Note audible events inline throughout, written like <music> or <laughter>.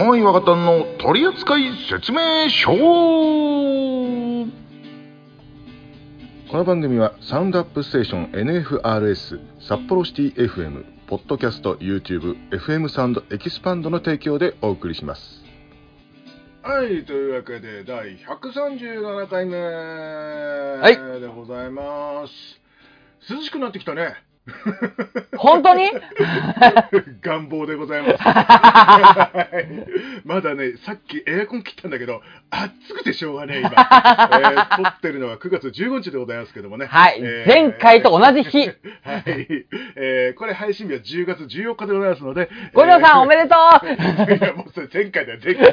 玉井若旦の取扱説明書。この番組はサウンドアップステーション NFRS 札幌シティ FM ポッドキャスト YouTube FM サウンドエキスパンドの提供でお送りします。はいというわけで第137回目い。でございます、涼しくなってきたね <laughs> 本当に？<laughs> 願望でございます。<laughs> はいまだね、さっきエアコン切ったんだけど、暑くてしょうがねえ、今。えー撮ってるのは9月15日でございますけどもね。はい、えー前回と同じ日。はい。えーこれ配信日は10月14日でございますので。ご嬢さんおめででとういや、もうそれ前回だよ、前回。いや、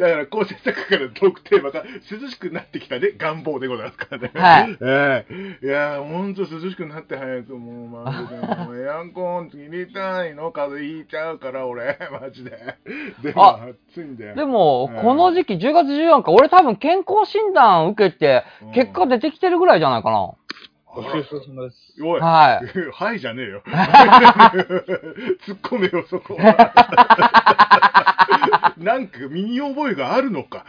だから構成作家からのトークテーマが涼しくなってきたね、願望でございますからね。はいええいや、ほんと涼しくなって早く、もう、マジで、もうエアコン入れたいの、風邪ひいちゃうから、俺、<laughs> マジで。でも、あ暑いんだよ。でも、うんこの時期10月14日、俺多分健康診断受けてうん、結果出てきてるぐらいじゃないかな。あらごちそうさまです。おい、はい。<laughs> はいじゃねえよ。<laughs> 突っ込めよ、そこは。<laughs> なんか身に覚えがあるのか。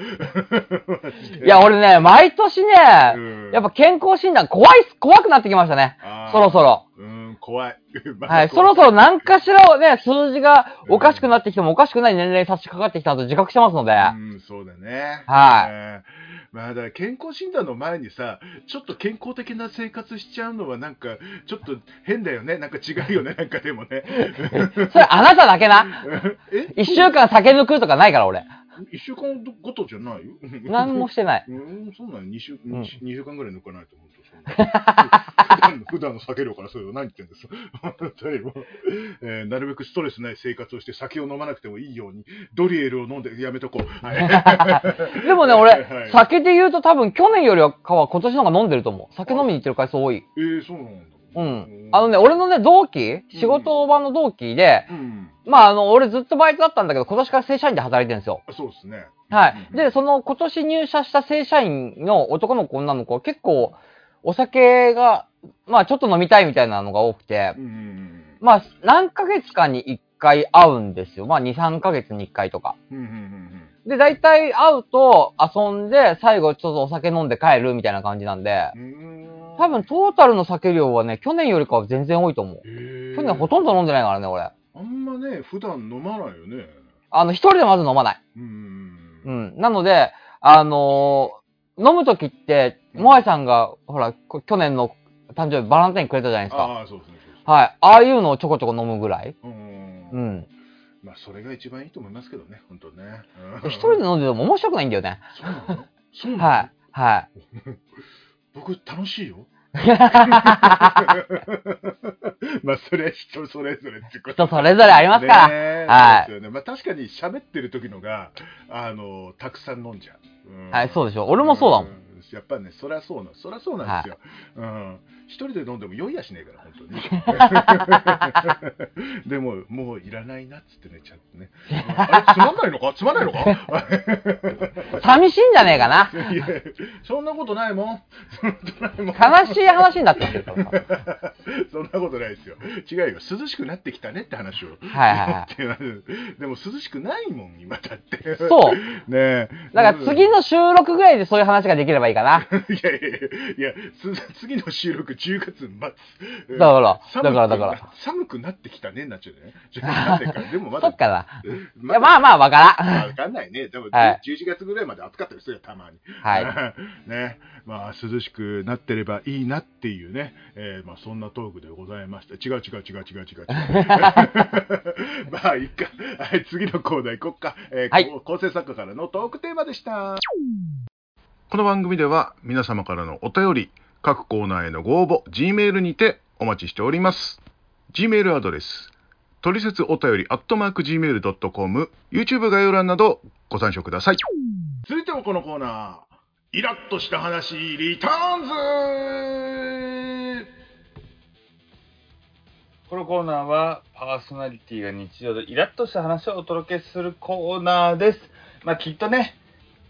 いや、俺ね、毎年ね、うんやっぱ健康診断怖いっす、怖くなってきましたね。そろそろ。うん、怖い。はい、そ怖ろそろ何かしらをね、数字がおかしくなってきてもおかしくない年齢に差し掛かってきたと自覚してますので、うん、そうだね。はいえーまあ、だ健康診断の前にさ、ちょっと健康的な生活しちゃうのはなんか、ちょっと変だよね。なんか違うよね。なんかでもね。<laughs> それあなただけな。<laughs> え？一週間酒抜くとかないから俺。一週間ごとじゃないよ。何もしてない。うん、そうなの2週、うん二週間ぐらい抜かないと思うとそんな <laughs> 普段の、酒量からそれを何言ってんです本当にもう、えーなるべくストレスない生活をして酒を飲まなくてもいいように、ドリエルを飲んでやめとこう。は <laughs> いでもね、は俺い、酒で言うと多分去年よりはかは今年の方が飲んでると思う。酒飲みに行ってる回数多い。えー、そうなんだ。うん。あのね、俺のね、同期、仕事場の同期で、うん。まああの、俺ずっとバイトだったんだけど、今年から正社員で働いてるんですよ。そうですね。はい。で、その今年入社した正社員の男の子、女の子は結構、お酒が、まあちょっと飲みたいみたいなのが多くてまあ何ヶ月かに1回会うんですよ。まあ2、3ヶ月に1回とか。で、大体会うと遊んで、最後ちょっとお酒飲んで帰るみたいな感じなんで、うん。多分トータルの酒量はね、去年よりかは全然多いと思う。去年ほとんど飲んでないからね、俺。あんまね、普段飲まないよね。あの、一人でまず飲まない。うん。うん。なので、あのー飲むときって、モアイさんが、ほら、こ去年の誕生日バランタインくれたじゃないですか。ああ、そうですね。はい。ああいうのをちょこちょこ飲むぐらい。うんうん。まあ、それが一番いいと思いますけどね、本当ね。うん一人で飲んでても面白くないんだよね。そうなの？そうなの？はい。はい。<laughs> 僕、楽しいよ。<laughs> まあ、それは人それぞれってこと人それぞれありますから。はいそうですよね。まあ、確かに喋ってる時のが、あの、たくさん飲んじゃう。うんはいそうでしょ俺もそうだもんんやっぱね、そりゃそうな、そりゃそうなんですよ。うん。一人で飲んでも酔いやしねえから、本当に。<laughs> でも、もういらないなっつって寝ちゃってね。<laughs> あれ、つまんないのか？つまんないのか？<laughs> 寂しいんじゃねえかな。いや、そんなことないもん。そんなことないもん。悲しい話になってますよ。そんなことないですよ。違うよ。涼しくなってきたねって話を。はいはいはってなるでも涼しくないもん、今だって。そう。ねえ。だから次の収録ぐらいでそういう話ができればいいかな。<laughs> いやいやいや、次の収録10月末。だからだからだから寒くなってきたね、なっちゃうね。10月なんでもまだ。そっかな。まいや、まあまあ、わからん。わかんないね。でも、はい11月ぐらいまで暑かったですよ、たまに。は <laughs> ね。まあ、涼しくなってればいいなっていうね。えーまあ、そんなトークでございました。違う違う違う違う違う違う。<laughs> まあ、いいか。はい、次のコーナー行こっか。えーはいこ構成作家からのトークテーマでした。この番組では皆様からのお便り、各コーナーへのご応募、G メールにてお待ちしております。G メールアドレス、トリセツお便り、アットマーク Gmail.com、YouTube 概要欄などご参照ください。続いてはこのコーナー、イラッとした話、リターンズこのコーナーはパーソナリティが日常でイラッとした話をお届けするコーナーです。まあきっとね、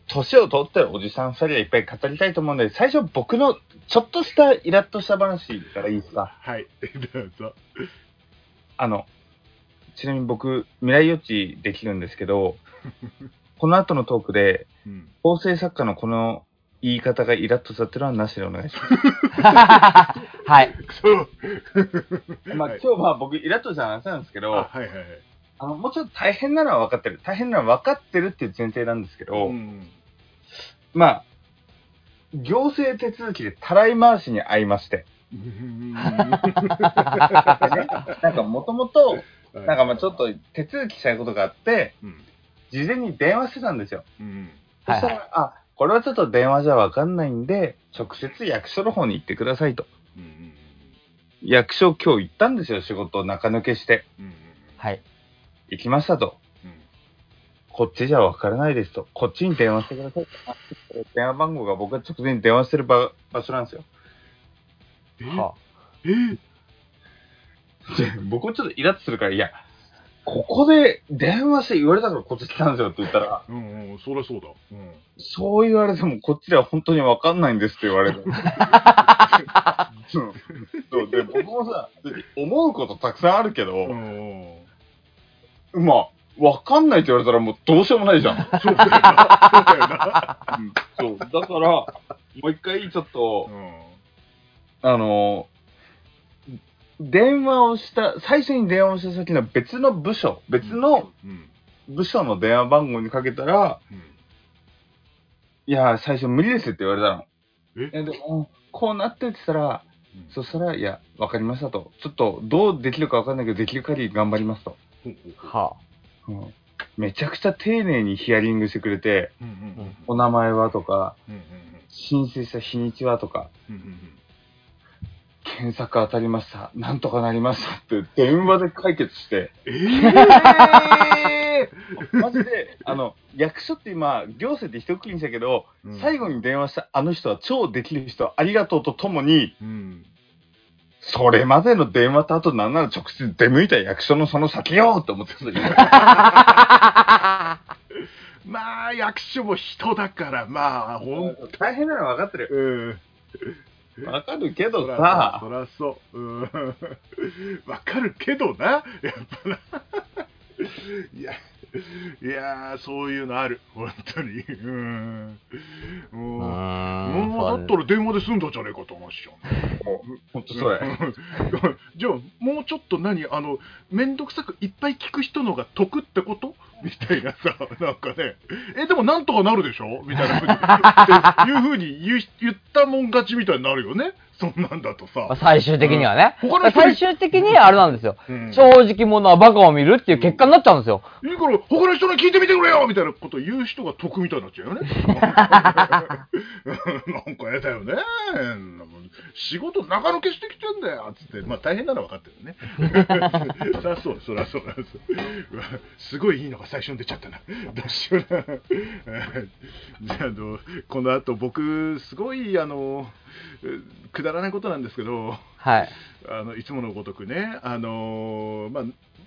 年を取ってるおじさん二人はいっぱい語りたいと思うので、最初僕のちょっとしたイラッとした話からいいですか？はい、<laughs> どうぞ。あの、ちなみに僕、未来予知できるんですけど、<laughs> この後のトークで、うん。構成作家のこの言い方がイラッとしたっていうのはなしでお願いしま <laughs> はい。そう。す。まあ、はい今日まあ僕、イラッとした話なんですけあど、はいはいはい。あの、もちろん大変なのは分かってる。大変なのは分かってるっていう前提なんですけど、うん。まあ、行政手続きでたらい回しに遭いまして、うんなんかもともと、なんかまあちょっと手続きしたいことがあって、うん。事前に電話してたんですよ。うん。そしたら、はいあ、これはちょっと電話じゃ分かんないんで、直接役所の方に行ってくださいと。うん。役所今日行ったんですよ、仕事を中抜けして。うん。はい。行きましたと。うん。こっちじゃ分からないですと。こっちに電話してください電話番号が僕が直前に電話してる場場所なんですよ。え？はえ？で僕もちょっとイラッとするから、いや、ここで電話して言われたからこっち来たんですよって言ったら、うんうん、そりゃそうだ。うん。そう言われてもこっちでは本当に分かんないんですって言われる。<laughs> うんそうで僕もさ、思うことたくさんあるけど、うん。まあ、分かんないって言われたらもうどうしようもないじゃん。<laughs> そうだから、もう一回ちょっとう、ん。あの、電話をした、最初に電話をした先の別の部署、別のうん。部署の電話番号にかけたら、うん。いや、最初無理ですって言われたの。え？え、でも、こうなってって言ったら、うんそしたら、いや、わかりましたと。ちょっと、どうできるかわかんないけど、できる限り頑張りますと。ほうほめちゃくちゃ丁寧にヒアリングしてくれて、うんうんうん。お名前はとか、うんうん申請した日にちはとか、うんうんうん。検索当たりました。なんとかなりましたって電話で解決して、ええ <laughs> マジで、あの、役所って今、行政って一括りにしたけど、うん。最後に電話したあの人は超できる人、ありがとうとともに、うん。それまでの電話とあとなんなら直接出向いた役所のその先よって思ってたんだけどまあ、役所も人だから、まあ、ほん大変なのは分かってる。<laughs> うん。分かるけどさ、そらそう。うん。<laughs> わかるけどな、やっぱな。いや、<laughs> いやー、そういうのある、本当に。うん。うもう、ーん。もうだったら電話で済んだじゃねえかと思うしよ。もう、ほんとそれ。<laughs> じゃあ、もうちょっと何、あの、めんどくさくいっぱい聞く人のが得ってこと？みたいなさ、なんかね、え、でもなんとかなるでしょ？みたいなふうにっていうふうに言う言ったもん勝ちみたいになるよね。そんなんだとまあさ。最終的にはね。他の人最終的にあれなんですよ。うん正直者はバカを見るっていう結果になっちゃうんですよ。いいから、他の人に聞いてみてくれよみたいなこと言う人が得みたいになっちゃうよね。<laughs> なんかやだよね。仕事中抜けしてきてんだよつって、まあ大変なのは分かってるね。<laughs> そりゃそう、そりゃそう。うわすごいいいのが最初に出ちゃったな。どうしような。じゃあ、あの、この後僕、すごい、あの、くだらないことなんですけど、はい。<laughs> あのいつものごとくね、あのーまあ、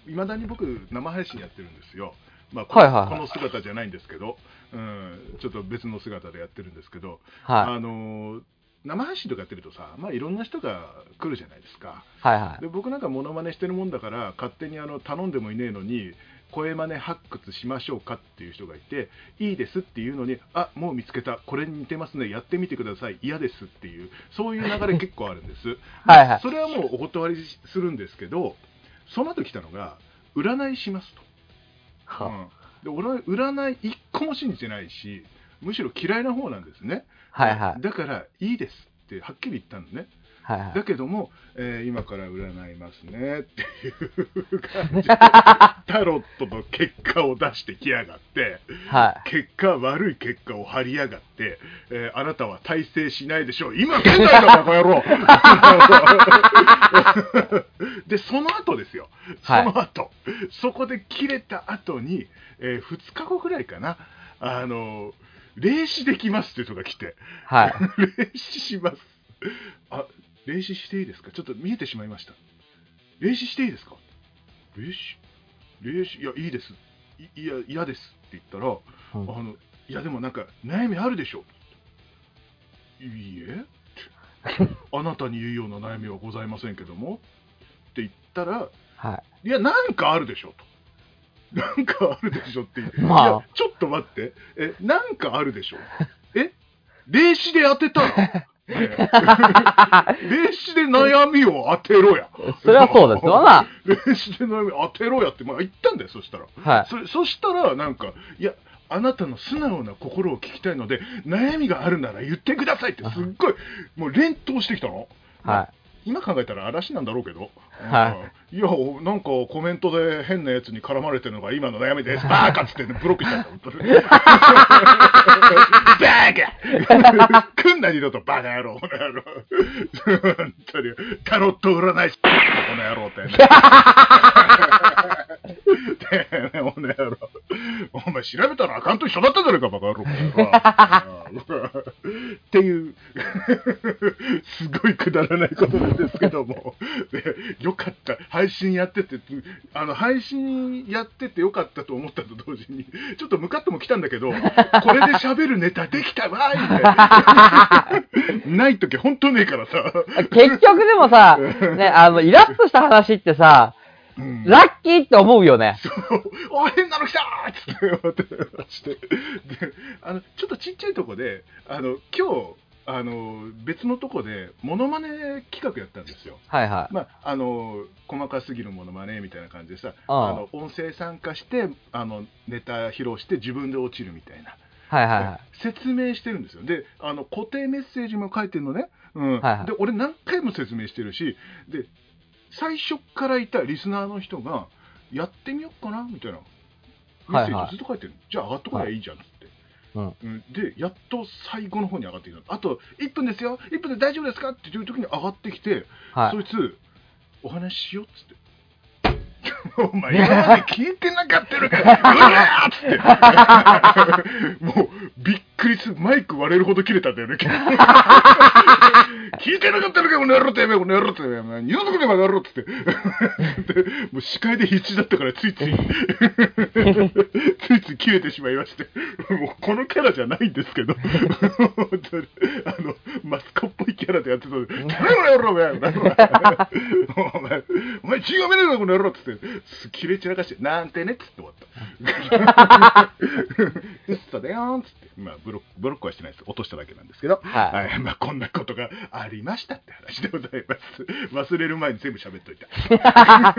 未だに僕、生配信やってるんですよ。まあこのはいはいはいこの姿じゃないんですけど、うん、ちょっと別の姿でやってるんですけど、はあのー生配信とかやってるとさ、まあ、いろんな人が来るじゃないですか。い。はいはい。で僕なんかモノマネしてるもんだから、勝手にあの頼んでもいねえのに、声真似発掘しましょうかっていう人がいて、いいですっていうのに、あもう見つけた、これに似てますね、やってみてください、嫌ですっていう、そういう流れ結構あるんです。<laughs> はいはい。それはもうお断りするんですけど、その後来たのが、占いしますと。はうんで俺は占い一個も信じてないし、むしろ嫌いな方なんですね。はいはい。だから、いいですってはっきり言ったのね。はいはいだけども、えー今から占いますねっていう感じで、<laughs> タロットの結果を出してきやがって、はい。結果、悪い結果を張りやがって、えーあなたは大成しないでしょう。今現在だ、バカ野郎 <laughs> で、その後ですよ。そはいの後、そこで切れた後に、え2日後ぐらいかな、あの、霊視できますって人が来て、はい。<laughs> 霊視します。あ、霊視していいですか？ちょっと見えてしまいました。霊視していいですか？霊視霊視いや、いいです。いいや、嫌ですって言ったら、うんあの、いやでもなんか悩みあるでしょ。いいえ <laughs> あなたに言うような悩みはございませんけどもって言ったら、はい。いや、なんかあるでしょと。なんかあるでしょっていう。<laughs> まあいや、ちょっと待って。え、なんかあるでしょえ？霊視で当てたら、ねえ霊視で悩みを当てろや。それはそうですわな。霊視 <laughs> で悩み当てろやって、まあ言ったんだよ、そしたら。はい。それそしたら、なんか、いや、あなたの素直な心を聞きたいので、悩みがあるなら言ってくださいって、すっごい、もう連投してきたの。は今考えたら嵐なんだろうけど、はうん。いや、なんかコメントで変なやつに絡まれてるのが今の悩みです、バーカっつって、ね、ブロックしちゃった、本当に。<laughs> バーカ。来んな二度とバカ野郎、この野郎。本当に、タロット占い師、この野郎って、ね。てめえこの野郎。お前調べたらあかんと一緒だったじゃねえか、バカ野郎っていう、すごいくだらないことなんですけども、ねよかった、配信やってて、あの配信やっててよかったと思ったと同時に、ちょっとムカッとも来たんだけど、<laughs> これで喋るネタできたわーいみたいな。<laughs> ないとき本当ねえからさ。い。結局でもさ、<laughs> ね、あの、イラッとした話ってさ、うんラッキーって思うよね。そう、お変なの来たーって思ってて、で、あの、ちょっとちっちゃいとこで、あの、今日、あの、別のとこで、モノマネ企画やったんですよ。はいはい。まあ、あの、細かすぎるモノマネみたいな感じでさ、あの、音声参加して、あの、ネタ披露して自分で落ちるみたいな。はいはいはい。説明してるんですよ。で、あの、固定メッセージも書いてるのね。うん。はいはいで、俺何回も説明してるし、で、最初からいたリスナーの人が、やってみようかなみたいな。メッセージずっと書いてる。じゃあ上がっとかりゃいいじゃん。うんうんで、やっと最後の方に上がってきた。あと、1分ですよ !1 分で大丈夫ですか？っていう時に上がってきて、はい。そいつ、お話ししようっつって。お前、今まで聞いてなかったのか、うわーっつって。<laughs> もう、びっくりする。マイク割れるほど切れたんだよね。<laughs> 聞いてなかったのか、この野郎てめえ、この野郎てめえ、お前二度と来ねえば野郎っつって。でもう視界で必死だったから、ついつい、ついつい切れてしまいまして。もう、このキャラじゃないんですけど、本当に、あの、マスコっぽいキャラでやってたので、てめの野郎、お前、お前、お前、血がめねえぞ、この野郎っつって、す切れ散らかして、なんてねっつって終わった。うっそだよーっつって、まあブロック、ブロックはしてないです。落としただけなんですけど、はいはい、まあこんなことがありましたって話でございます。忘れる前に全部喋っといた。<laughs> は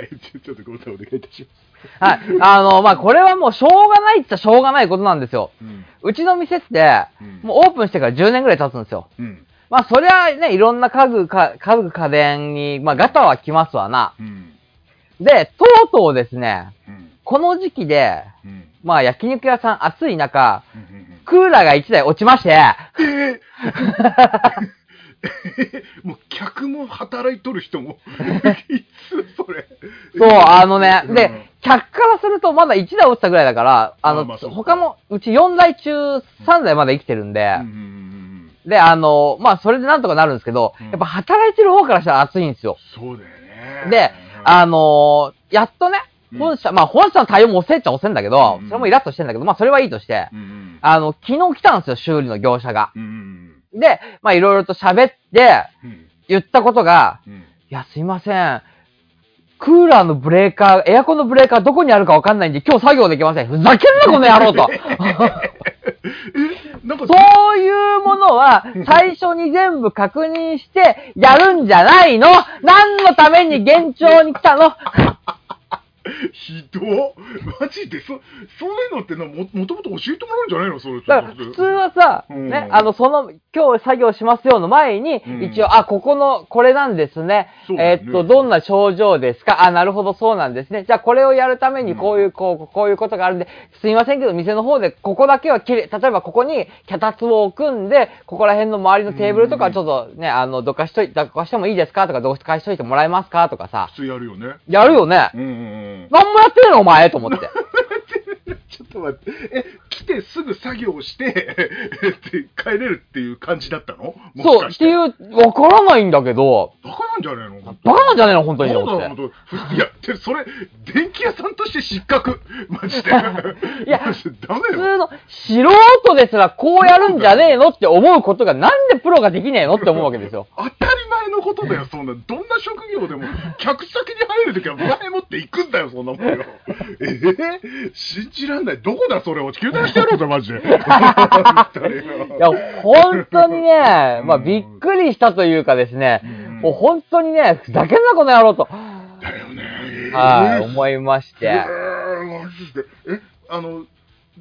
い、ちょっとごさんお願いいたしまはい。あの、まあ、これはもうしょうがないっちゃしょうがないことなんですよ。す。うん。うちの店って、うんもうオープンしてから10年ぐらい経つんですよ。うん。まあ、そりゃね、いろんな家具か、家具家電に、まあ、ガタは来ますわな。うん。で、とうとうですね、うん。この時期で、うん。まあ、焼肉屋さん暑い中。クーラーが1台落ちまして、えー <laughs> もう客も働いとる人も <laughs> いつそれそう、あのね、うんで、客からするとまだ1台落ちたぐらいだから、あの、まあ他も、うち4台中3台まだ生きてるんで、うんうんうんうんで、あの、まあ、それでなんとかなるんですけど、うん。やっぱ働いてる方からしたら暑いんですよ。そうだよね。で、あのやっとね、うん。本社、まあ、本社の対応も遅いっちゃ遅いんだけど、うん。それもイラッとしてんだけど、まあ、それはいいとして、あの、昨日来たんですよ、修理の業者が。で、まあ、いろいろと喋って、うん。言ったことが、うん。いや、すいません。クーラーのブレーカー、エアコンのブレーカーどこにあるかわかんないんで、今日作業できません。ふざけんな、<laughs> この野郎と。そういうものは、最初に全部確認して、やるんじゃないの？何のために現状に来たの？<laughs> ひどっ。マジでそそういうのってのももともと教えてもらうんじゃないの？それだから普通はさ、うん。ね、あの、その、今日作業しますよの前に、うん。一応、あ、ここの、これなんですね。そうだよね。えーっと、どんな症状ですか？あ、なるほど、そうなんですね。じゃあ、これをやるために、こういう、こう、こういうことがあるんで、すいませんけど、店の方で、ここだけはきれい、例えばここに、脚立を置くんで、ここら辺の周りのテーブルとか、ちょっとね、あの、どかしとい、どかしてもいいですか？とか、どかしといてもらえますか？とかさ、普通やるよね。やるよね。うんうんうん何もやってねえの、お前と思って。と待って、え、来てすぐ作業して、で <laughs> 帰れるっていう感じだったの？そう、ってていう、わからないんだけど、バカなんじゃねえの？バカなんじゃねえの、本当にとそう。だ本当いや、でそれ、電気屋さんとして失格？マジで。<laughs> いやダメよ。普通の素人ですらこうやるんじゃねえのって思うことがなんでプロができねえのって思うわけですよ。<laughs> 当たり前のことだよ、そんな。どんな職業でも、客先に入るときは前もって行くんだよ、そんなもんよ。えー、信じらんない。どこだ、それを。地球出してやろうぜ、マジで。<laughs> いや、本当にね、まあびっくりしたというかですね、うんもう本当にね、ふざけんなこの野郎と、だよね。はい、思いまして。えー、マジで。え、あの、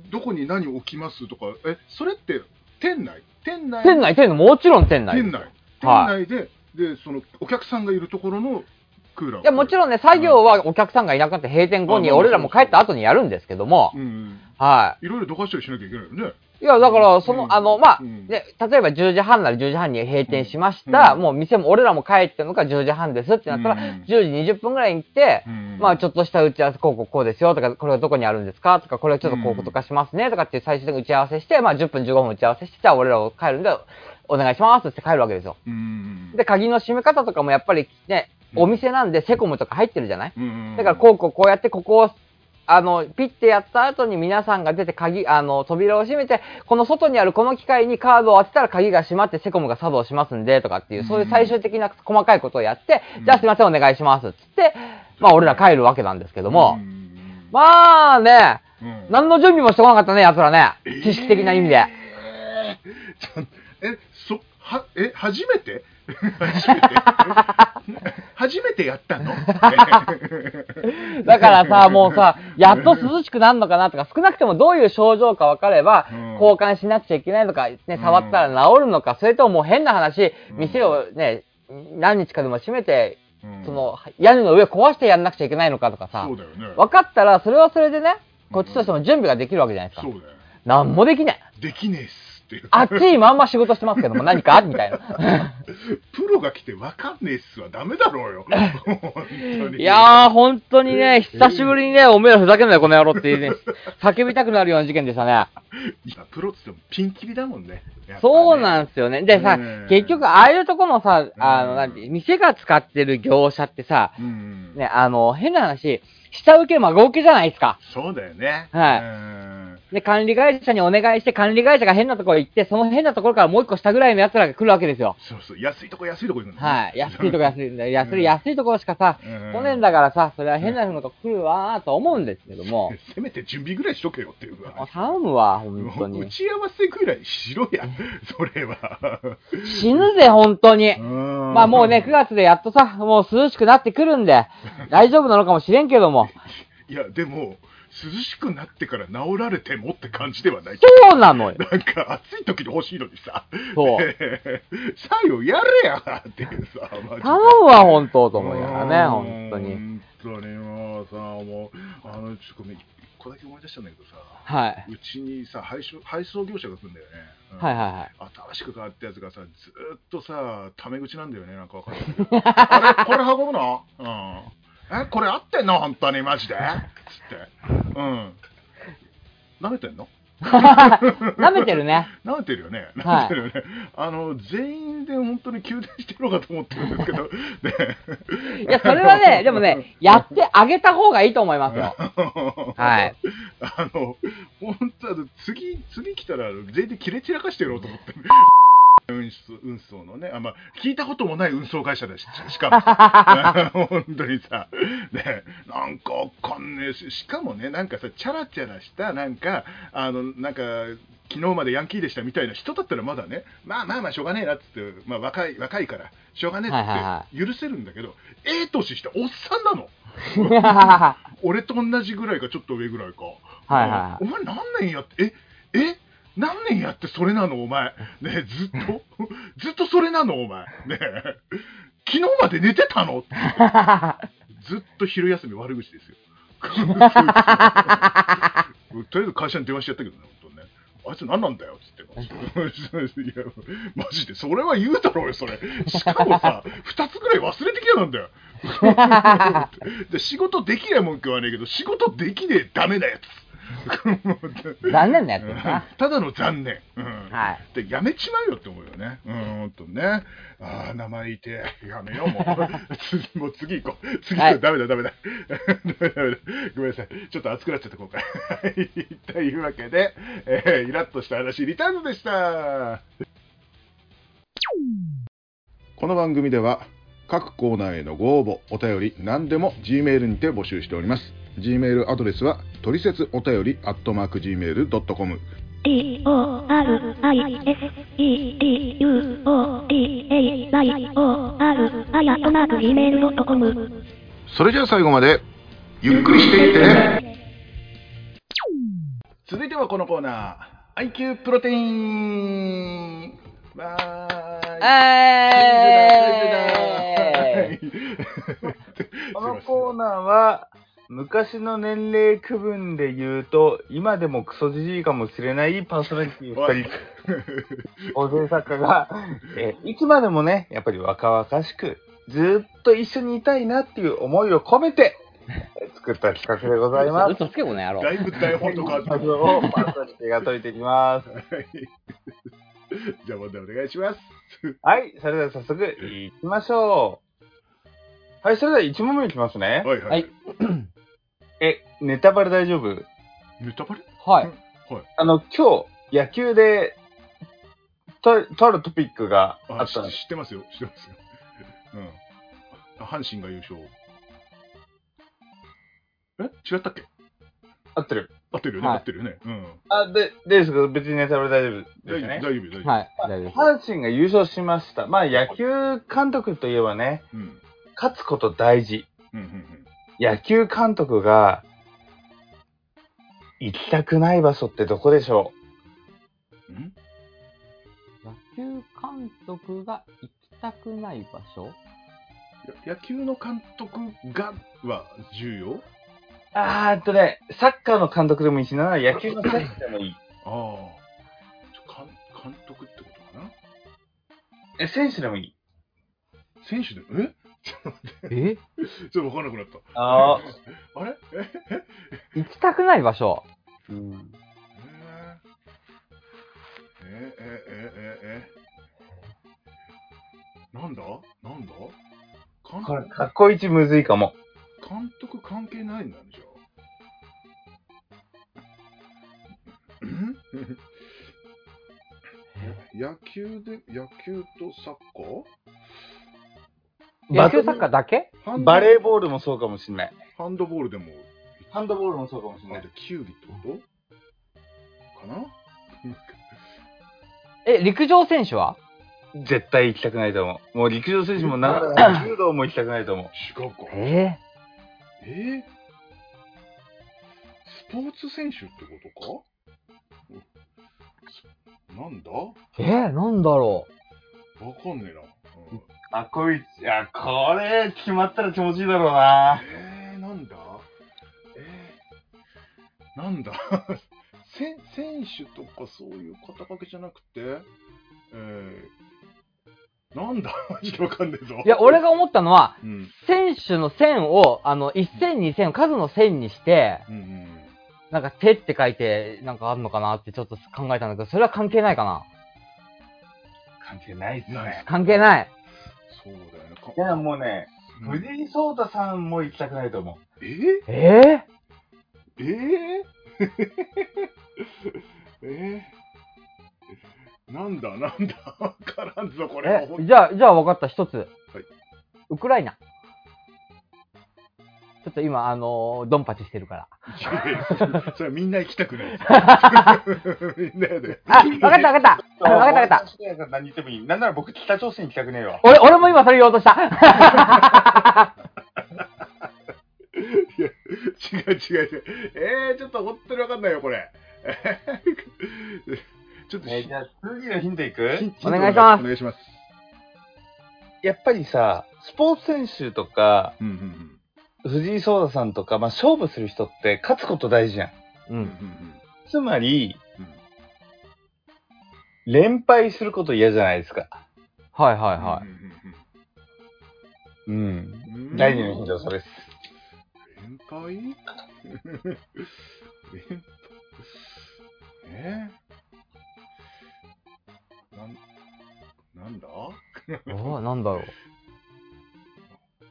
どこに何置きますとか、え、それって、店内？店内？店内、店内、もちろん店内。店内。店は内で、で、その、お客さんがいるところのクーラーをいや、もちろんね、作業はお客さんがいなくなって閉店後に、俺らも帰った後にやるんですけどもう、ん。はいろいろどかしたりしなきゃいけないよね。い。いや、だから、その、うんあの、まあ、うんね、例えば10時半なら10時半に閉店しました。うんもう店も、俺らも帰ってるのが10時半ですってなったら、うん10時20分ぐらいに行って、うんまあ、ちょっとした打ち合わせ、こうこうこうですよとか、これはどこにあるんですかとか、これはちょっとこうとかしますねとかっていう最終的に打ち合わせして、まあ、10分15分打ち合わせして、じゃあ俺らを帰るんで、お願いしますって帰るわけですよ。うん。で、鍵の閉め方とかもやっぱりね、お店なんでセコムとか入ってるじゃない？うんだからこうこうこうやってここを、あの、ピッてやった後に皆さんが出て鍵、あの、扉を閉めて、この外にあるこの機械にカードを当てたら鍵が閉まってセコムが作動しますんで、とかっていう、そういう最終的な細かいことをやって、うん。じゃあすいませんお願いします、つって、まあ俺ら帰るわけなんですけども、うんまあね、うん。何の準備もしてこなかったね、奴らね。知識的な意味で。えー。え、そ、は、え、初めて？<laughs> 初めて初めてやったの？だからさ、もうさ、やっと涼しくなるのかなとか、少なくてもどういう症状か分かれば、うん交換しなくちゃいけないとか、ね、触ったら治るのか、それとももう変な話、うん店をね、何日かでも閉めて、うんその、屋根の上壊してやんなくちゃいけないのかとかさね。分かったら、それはそれでね、こっちとしても準備ができるわけじゃないですかそう。だよ。なんもできない。できねえっすっていう。あっちいまんま仕事してますけども、何か？みたいな。プロが来てわかんねえっすはダメだろうよ。いやー、本当にね、久しぶりにね、おめえらふざけんなよ、この野郎っていうね、叫びたくなるような事件でしたね。いや、プロっつってもピンキリだもんね。ねそうなんですよね。でさね、結局、ああいうとこのさ、あの、うんなんて、店が使ってる業者ってさ、うん。ね、あの、変な話、下請け孫請けじゃないですか。そうだよね。はいうんで、管理会社にお願いして、管理会社が変なところ行って、その変なところからもう一個下ぐらいの奴らが来るわけですよ。そうそう、安いとこ安いとこ行くのね。はい。安いとこ安い。安い、うん安いところしかさ、うん来ねえんだからさ、それは変なのが来るわーと思うんですけども、せめて準備ぐらいしとけよっていうか。頼むわ、本当打に。ち合わせぐらいしろや、それは。死ぬぜ、本当に。ままあもうね、9月でやっとさ、もう涼しくなってくるんで、大丈夫なのかもしれんけども。いや、でも、涼しくなってから治られてもって感じではない。そうなのよ。なんか暑い時に欲しいのにさ。そう <laughs> 作業やれやっていうさ、マジで頼むわ、本当と思いながらね、本当に。本当にもうさ、もう、あの、ちょっとごめん、一個だけ思い出したんだけどさ、はい。うちにさ、配送配送業者が来るんだよね。うんはいはいはい。新しく変わったやつがさ、ずーっとさ、タメ口なんだよね、なんかわかんないけど。あれこれ運ぶの？うん。え、これ合ってんの？本当にマジで？つって。うん。舐めてんの？<laughs> 舐めてるね。舐めてるよね。はい舐めてるよね。あの、全員で本当に宮殿してるのかと思ってるんですけど、ね。<laughs> いや、それはね、でもね、やってあげた方がいいと思いますよ。<laughs> はい。あの、本当次、次来たら、全員で切れ散らかしてやろうと思って。運送のね、あまあ、聞いたこともない運送会社だし、しかも。さ、<laughs> 本当にさ、ね、なんかわかんねえし、しかもね、なんかさ、チャラチャラした、なんか、あの、なんか、昨日までヤンキーでしたみたいな人だったらまだね、まあまあまあ、しょうがねえなっつって、まあ若い、若いから、しょうがねえっはいはいはつって許せるんだけど、ええ年したおっさんなの。は <laughs> 俺と同じぐらいかちょっと上ぐらいか。はいはい。お前何年やって、え、え何年やってそれなのお前。ねえずっと？<laughs> ずっとそれなのお前。ねえ昨日まで寝てたの？<laughs> ずっと昼休み悪口ですよ。<laughs> とりあえず会社に電話しちゃったけどね、本当にね。あいつ何なんだよっつって。いや、マジで、それは言うだろうよ、それ。しかもさ、2つぐらい忘れてきやなんだよ。で仕事できりゃ文句はねえけど、仕事できねえダメなやつ。<laughs> 残念なやつですな。ただの残念。うんはい。でやめちまえよって思うよね。うん、とね。ああ、名前いて、やめよう、もう。次、<laughs> もう次行こう。次、はいダメだ、ダメだ。<laughs> ダメだ、ダメだ。ごめんなさい。ちょっと熱くなっちゃった、今回。はいというわけで、えーイラッとした話、リターンズでした。この番組では、各コーナーへのご応募、お便り、何でも Gmail にて募集しております。Gmail アドレスは、トリセツお便り、アットマーク Gmail.com。D O R I S E D U O D A Y O R あやとマーク Gmail.com それじゃあ最後までゆっくりしていってね続いてはこのコーナー IQ プロテインわーイこのコーナーは、昔の年齢区分で言うと、今でもクソじじいかもしれないパーソナリティ2人、<laughs> 構成作家が、えーいつまでもね、やっぱり若々しく、ずっと一緒にいたいなっていう思いを込めて、えー作った企画でございます。嘘つけこの野郎。だいぶ台本と変わって謎をパーソナリティが解いていきます。はいじゃあ問題お願いしますはい、それでは早速いきましょう。はい、それでは1問目いきますね。はいはい、はいえ、ネタバレ大丈夫？ネタバレ？はい。あの、今日、野球で、と、とあるトピックがああったんです。知ってますよ。知ってますよ。うん。阪神が優勝。え？違ったっけ？合ってる。合ってるよね、はい。合ってるよね。うん。あ、で、ですけど、別にネタバレ大丈夫大丈夫ですね。大丈夫大丈夫、はい。大丈夫です。阪神が優勝しました。まあ、野球監督といえばね、うん。勝つこと大事。うんうんうん野球監督が、行きたくない場所ってどこでしょう？ん？野球監督が行きたくない場所？や野球の監督がは重要？うあーっとね、サッカーの監督でもいいしな、野球の選手でもいい。ああちょ監監督ってことかな？え、選手でもいい。選手でえ？え？ちょっと分からなくなった。あ <laughs> あれ？え？行きたくない場所。うん。えええええええなんだ？なんだ？監これ、かっこいちむずいかも。監督関係ないんだねじゃあ。<laughs> ん野球で野球とサッカー？野球サッカーだけ？バレーボールもそうかもしれない。ハンドボールでも。ハンドボールもそうかもしれない。あで。球技ってこと？かな？<laughs> え、陸上選手は？絶対行きたくないと思う。もう陸上選手もな、<laughs> 柔道も行きたくないと思う。違うか。ええー？スポーツ選手ってことか？なんだ？わー、えー、なんだろかんねえな。うんかっこいい。いや、これ、決まったら気持ちいいだろうな。えー、なんだ？えー、なんだ？<laughs> せ選手とかそういう肩掛けじゃなくて、えー、なんだ？<laughs> マジでわかんねえぞ。う。いや、俺が思ったのは、うん、選手の線を、あの、一線二線、数の線にして、うん、うん。なんか手って書いて、なんかあるのかなってちょっと考えたんだけど、それは関係ないかな関係ないっすね。関係ない。そうだよね。かいや、もうね、うん藤井聡太さんも行きたくないと思う。え？ー、ええー、え？<laughs> ー、なんだなんだわからんぞ、こー、れは。え、じゃあ、じゃあ分かった、一つ。ウクライナ。ちょっと今、あのードンパチしてるから。違うそれはみんな行きたくない。<laughs> <laughs> みんなやで。あ、分かった分かった。分かった分かった。た。何言ってもいい。なんなら僕、北朝鮮行きたくねえわ。俺、俺も今それ言おうとした。いや、違う違う違う。えー、ちょっと本当にわかんないよ、これ。<laughs> ちょっと、えーじゃあ、次のヒントいく？ヒンお願いしますお願いします。やっぱりさ、スポーツ選手とか、うんうん藤井聡太さんとか、まあ、勝負する人って勝つこと大事じゃん。ううん。うんん。つまり、うん連敗すること嫌じゃないですか。はいはいはい。うん。うん第二のヒントはそれです。連敗？<laughs> 連え？ー、なん、なんだ？おなんだろう。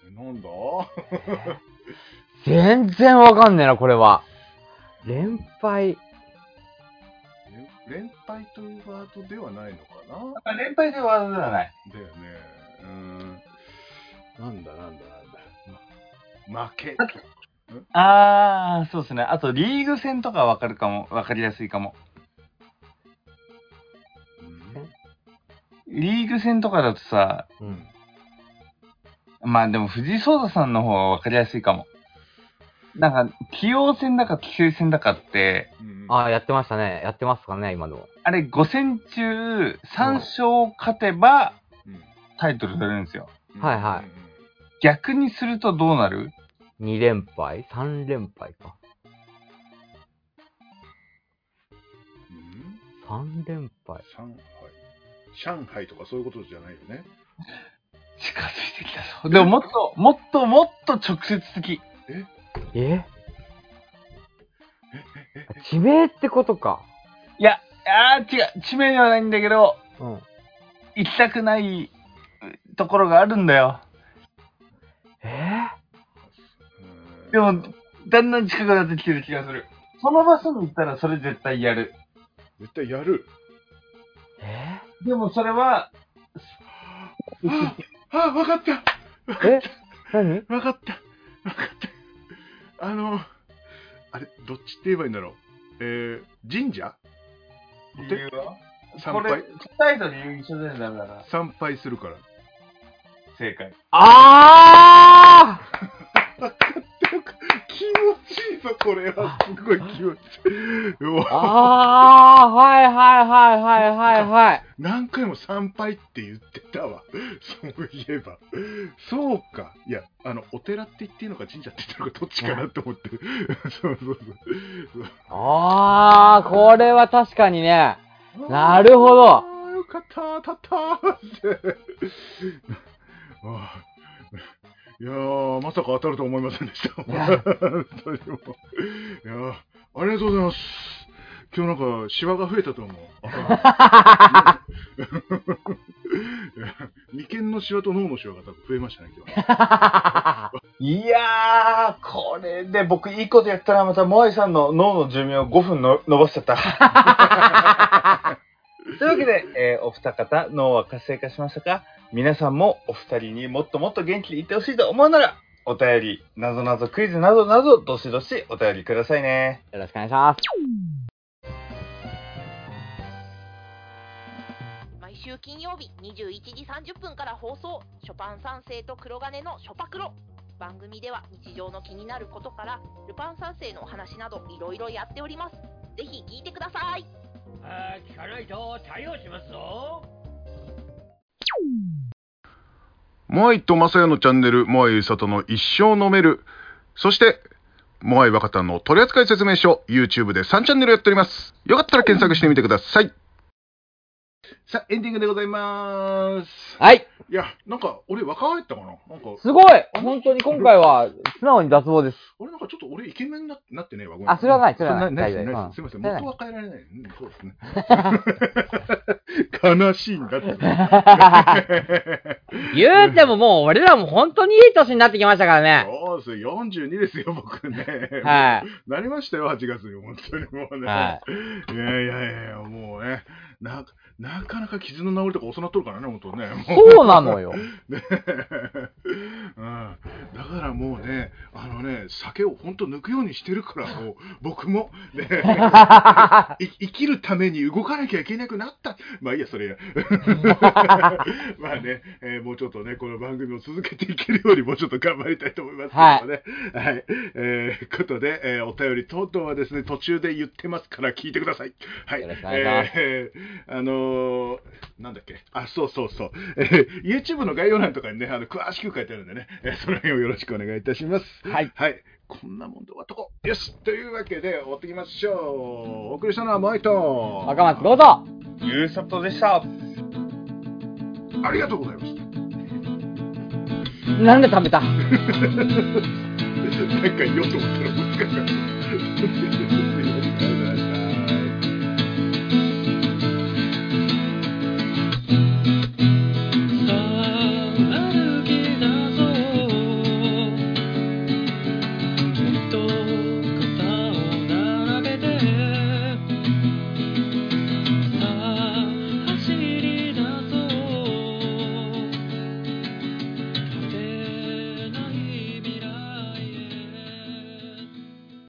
えなんだ？全然わかんねえな、これは。連敗。連連敗というワードではないのかな？まあ連敗でワードではない。だよね。うーん。なんだなんだなんだ。ま、負け。あー、そうですね。あと、リーグ戦とかわかるかも、わかりやすいかも。うん？リーグ戦とかだとさ、うん。まあでも藤井聡太さんの方がわかりやすいかも。なんか、棋王戦だか棋聖戦だかって、うんああ、やってましたね。やってますかね、今でも。あれ5戦中3勝勝てばうんタイトル取れるんですよ。はいはい逆にするとどうなる？2連敗 ?3 連敗か。うん3連敗。上海。上海とかそういうことじゃないよね。近づいてきたぞ。でももっと、もっともっと直接的。え？地名ってことか。いや、あー違う。地名ではないんだけど、うん。行きたくないところがあるんだよ。え？うんでも、だんだん近くなってきてる気がする。その場所に行ったらそれ絶対やる。絶対やる。ー、え？でもそれは、ああ、わかったー、え？何？わかったわかったあの、あれ、どっちって言えばいいんだろう？えー、神社？理由は？参これ拝、答えと理由一緒でダメだから。参拝するから。正解。あ気持ちいいぞ、<laughs> これは。すごい気持ちあーはいはいはいはいはいはい。何回も参拝って言ってたわ。そういえば。そうか。いや、あの、お寺って言っていいのか神社って言ってるのかどっちかなと思って。<laughs> そうそうそう。あー、これは確かにね。なるほどよかった、当たったーって。<laughs> あーいやー、まさか当たるとは思いませんでした。いや <laughs> ありがとうございます。今日なんか、シワが増えたと思う。<laughs> 眉間のシワと脳のシワが多分増えましたね、今日は。<laughs> いやー、これで僕いいことやったらまたモアイさんの脳の寿命を5分の伸ばしちゃった。というわけで、えーお二方、脳は活性化しましたか？皆さんもお二人にもっともっと元気でいってほしいと思うなら、お便り、なぞなぞクイズなどなど、どしどしお便りくださいね。よろしくお願いします。毎週金曜日21時30分から放送。ショパン三世と黒金のショパクロ。番組では日常の気になることからルパン三世のお話などいろいろやっております。ぜひ聞いてください。あー聞かないと対応しますぞモアイとマサヤのチャンネル、モアイゆさとの一生飲める。そして、モアイ若田の取扱説明書、YouTube で3チャンネルやっております。よかったら検索してみてください。さあ、エンディングでございます。はい。いや、なんか、俺若返ったかな？なんか、すごい本当に今回は素直に脱帽です。俺なんかちょっと俺イケメンにななってねえわ。ごめんあそれはないそれはないないですないですすいません。元は変えられない。うん、そうですね。<laughs> 悲しいんだって。<laughs> 言うてももう俺らも本当にいい年になってきましたからね。そうですよ、42ですよ、僕ね。はい。なりましたよ、8月に、本当にもうね。、はいやいやいやいや、もうね、な、なかなか傷の治りとか遅なっとるからね、本当ね。<laughs> もそうなのよ。<laughs> ねうん、だからもうね、あのね、酒を本当抜くようにしてるから、もう僕も、ね、<laughs> い生きるために動かなきゃいけなくなった。まあいいや、それや。まあね、えーもうちょっとね、この番組を続けていけるようにもうちょっと頑張りたいと思いますけどもね。はい。えー、ことで、えーお便り等々はですね、途中で言ってますから聞いてください。はい。よろしくお願いしますえーあのーなんだっけ、あ、そうそうそう。え <laughs> ー YouTube の概要欄とかにね、あの詳しく書いてあるんでね、えーその辺をよろしくお願いいたします。はい。はい。こんなもんで終わっとこう。よしというわけで、終わっていきましょう。お送りしたのはマイト。若松どうぞゆうさとでした。ありがとうございました。なんで食べた？<laughs> なんか言おうと思ったら難しかった。